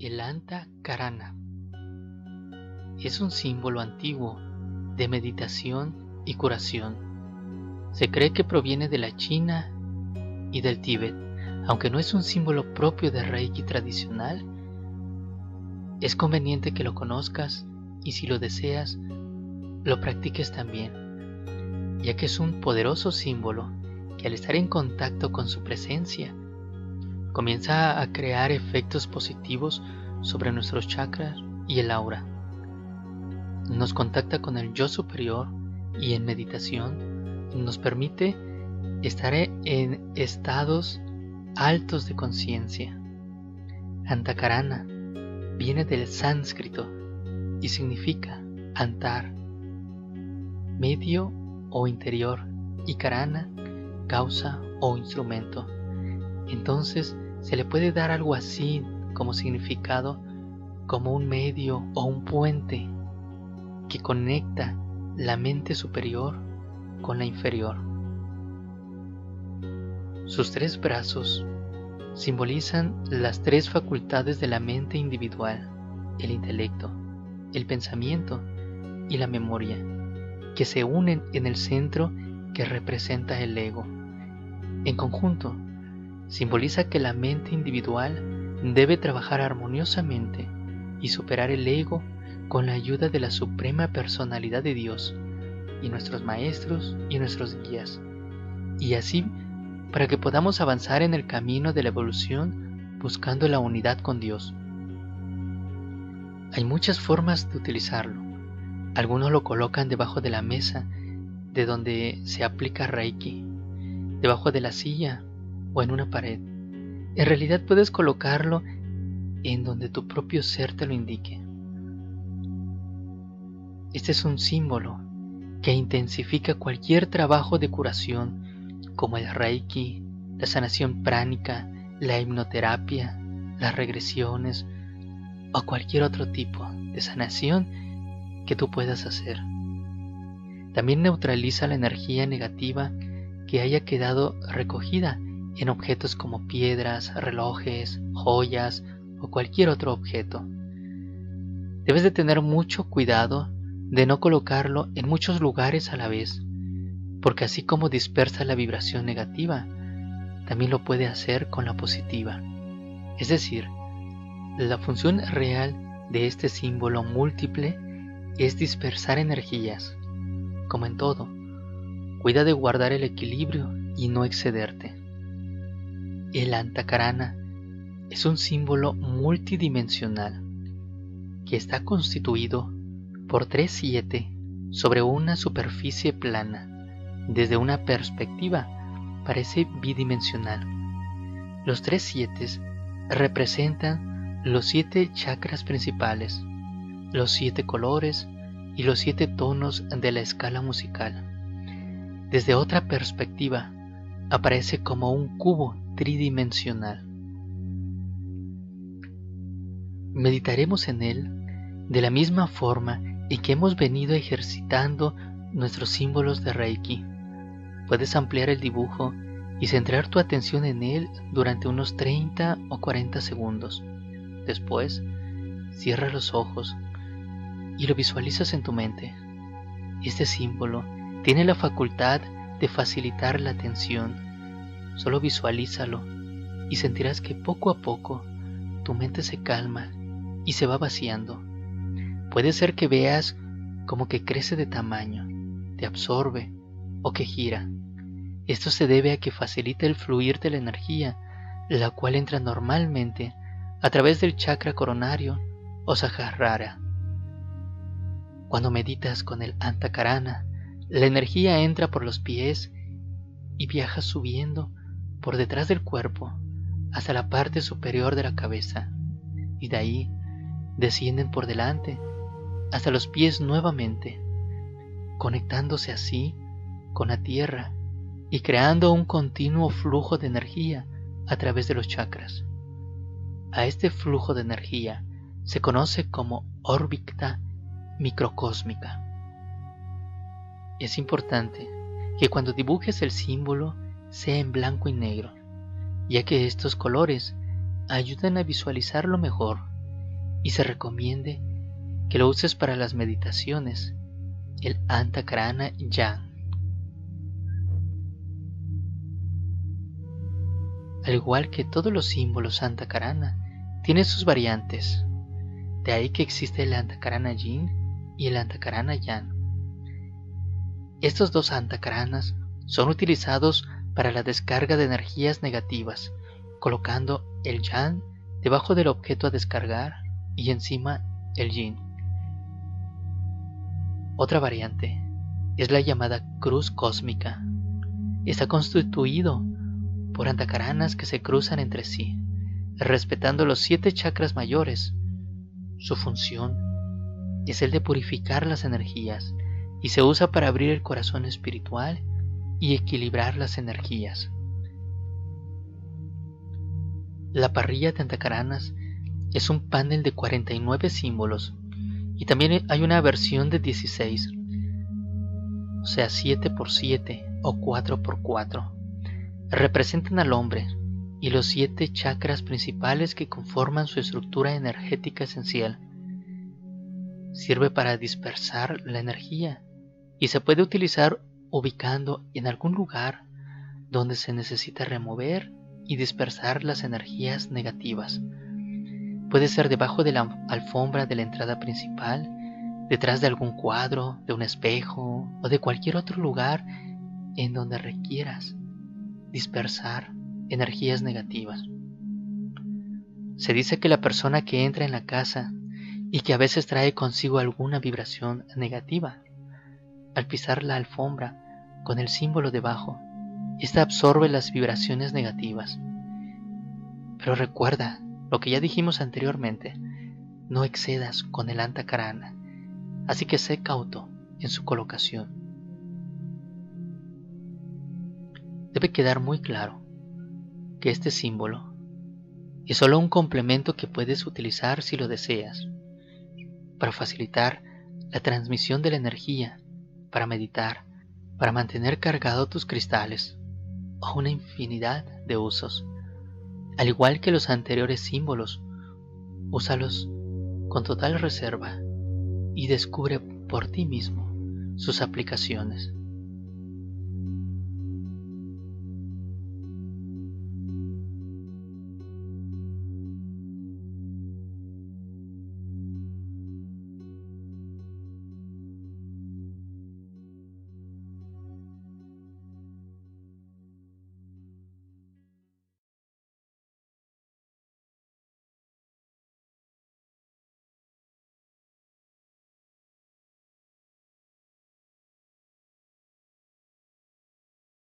El Anta Karana es un símbolo antiguo de meditación y curación. Se cree que proviene de la China y del Tíbet, aunque no es un símbolo propio de Reiki tradicional. Es conveniente que lo conozcas y si lo deseas, lo practiques también, ya que es un poderoso símbolo que al estar en contacto con su presencia, comienza a crear efectos positivos sobre nuestros chakras y el aura. Nos contacta con el yo superior y en meditación nos permite estar en estados altos de conciencia. Antakarana viene del sánscrito y significa antar, medio o interior, y karana, causa o instrumento. Entonces, se le puede dar algo así como significado como un medio o un puente que conecta la mente superior con la inferior. Sus tres brazos simbolizan las tres facultades de la mente individual, el intelecto, el pensamiento y la memoria, que se unen en el centro que representa el ego. En conjunto, simboliza que la mente individual debe trabajar armoniosamente y superar el ego con la ayuda de la suprema personalidad de Dios y nuestros maestros y nuestros guías, y así para que podamos avanzar en el camino de la evolución buscando la unidad con Dios. Hay muchas formas de utilizarlo. Algunos lo colocan debajo de la mesa de donde se aplica Reiki, debajo de la silla o en una pared. En realidad puedes colocarlo en donde tu propio ser te lo indique. Este es un símbolo que intensifica cualquier trabajo de curación como el reiki, la sanación pránica, la hipnoterapia, las regresiones o cualquier otro tipo de sanación que tú puedas hacer. También neutraliza la energía negativa que haya quedado recogida en objetos como piedras, relojes, joyas o cualquier otro objeto. Debes de tener mucho cuidado de no colocarlo en muchos lugares a la vez, porque así como dispersa la vibración negativa, también lo puede hacer con la positiva. Es decir, la función real de este símbolo múltiple es dispersar energías. Como en todo, cuida de guardar el equilibrio y no excederte. El antakarana es un símbolo multidimensional que está constituido por tres siete sobre una superficie plana. Desde una perspectiva parece bidimensional. Los tres siete representan los siete chakras principales, los siete colores y los siete tonos de la escala musical. Desde otra perspectiva, aparece como un cubo tridimensional. Meditaremos en él de la misma forma en que hemos venido ejercitando nuestros símbolos de Reiki. Puedes ampliar el dibujo y centrar tu atención en él durante unos 30 o 40 segundos. Después, cierra los ojos y lo visualizas en tu mente. Este símbolo tiene la facultad de facilitar la atención Solo visualízalo y sentirás que poco a poco tu mente se calma y se va vaciando. Puede ser que veas como que crece de tamaño, te absorbe o que gira. Esto se debe a que facilita el fluir de la energía, la cual entra normalmente a través del chakra coronario o sahasrara. Cuando meditas con el antakarana, la energía entra por los pies y viaja subiendo por detrás del cuerpo hasta la parte superior de la cabeza y de ahí descienden por delante hasta los pies nuevamente, conectándose así con la tierra y creando un continuo flujo de energía a través de los chakras. A este flujo de energía se conoce como órbita microcósmica. Es importante que cuando dibujes el símbolo sea en blanco y negro, ya que estos colores ayudan a visualizarlo mejor y se recomiende que lo uses para las meditaciones, el Antakarana Yan. Al igual que todos los símbolos Antakarana, tiene sus variantes. De ahí que existe el Antakarana Yin y el Antakarana Yan. Estos dos Antakaranas son utilizados para la descarga de energías negativas, colocando el Yan debajo del objeto a descargar y encima el Yin. Otra variante es la llamada cruz cósmica. Está constituido por antakaranas que se cruzan entre sí, respetando los siete chakras mayores. Su función es el de purificar las energías y se usa para abrir el corazón espiritual y equilibrar las energías. La parrilla de antakaranas es un panel de 49 símbolos y también hay una versión de 16, o sea 7 por 7 o 4 por 4. Representan al hombre y los siete chakras principales que conforman su estructura energética esencial. Sirve para dispersar la energía y se puede utilizar ubicando en algún lugar donde se necesita remover y dispersar las energías negativas. Puede ser debajo de la alfombra de la entrada principal, detrás de algún cuadro, de un espejo o de cualquier otro lugar en donde requieras dispersar energías negativas. Se dice que la persona que entra en la casa y que a veces trae consigo alguna vibración negativa, al pisar la alfombra con el símbolo debajo, esta absorbe las vibraciones negativas. Pero recuerda lo que ya dijimos anteriormente, no excedas con el antakarana, así que sé cauto en su colocación. Debe quedar muy claro que este símbolo es solo un complemento que puedes utilizar si lo deseas, para facilitar la transmisión de la energía, para meditar, para mantener cargado tus cristales, o una infinidad de usos. Al igual que los anteriores símbolos, úsalos con total reserva y descubre por ti mismo sus aplicaciones.